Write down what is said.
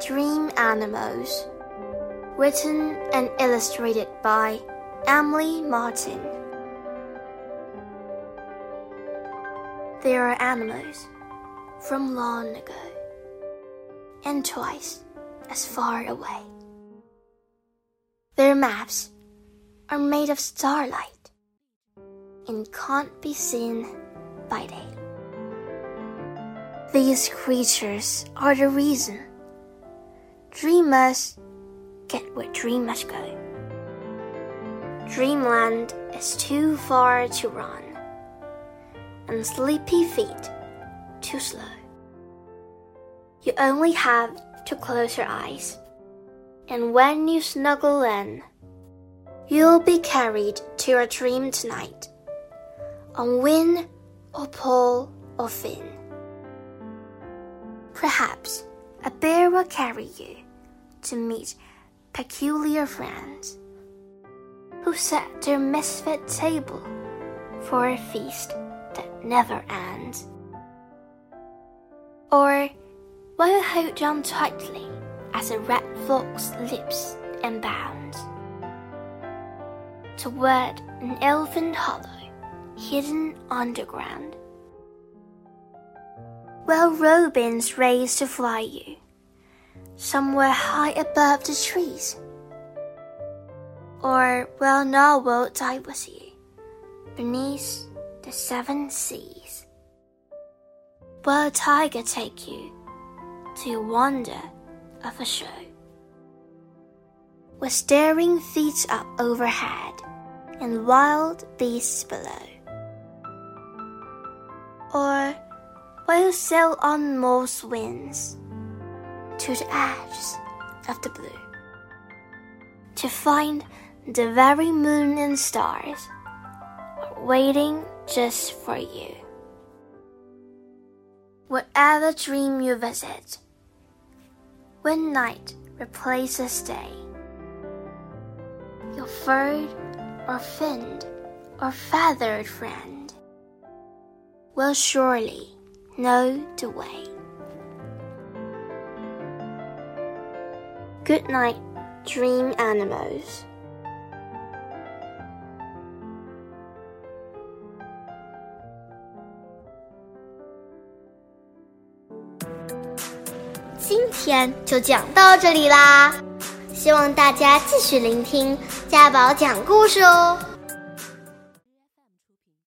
Dream Animals, written and illustrated by Emily Martin. There are animals from long ago and twice as far away. Their maps are made of starlight and can't be seen by day. These creatures are the reason dreamers get where dreamers go. Dreamland is too far to run, and sleepy feet too slow. You only have to close your eyes, and when you snuggle in, you'll be carried to your dream tonight on wing or pole or fin. Perhaps a bear will carry you to meet peculiar friends who set their misfit table for a feast that never ends. Or will hold down tightly as a red fox leaps and bounds toward an elfin hollow hidden underground. Will robins raise to fly you somewhere high above the trees? Or well now, will die with you beneath the seven seas? Will tiger take you to a wonder of a show? With staring feet up overhead and wild beasts below? Or will you sail on most winds to the edges of the blue to find the very moon and stars are waiting just for you? Whatever dream you visit, when night replaces day, your furred or finned or feathered friend will surely know the way. Good night, dream animals. 天就讲到这里啦，希望大家继续聆听嘉宝讲故事哦。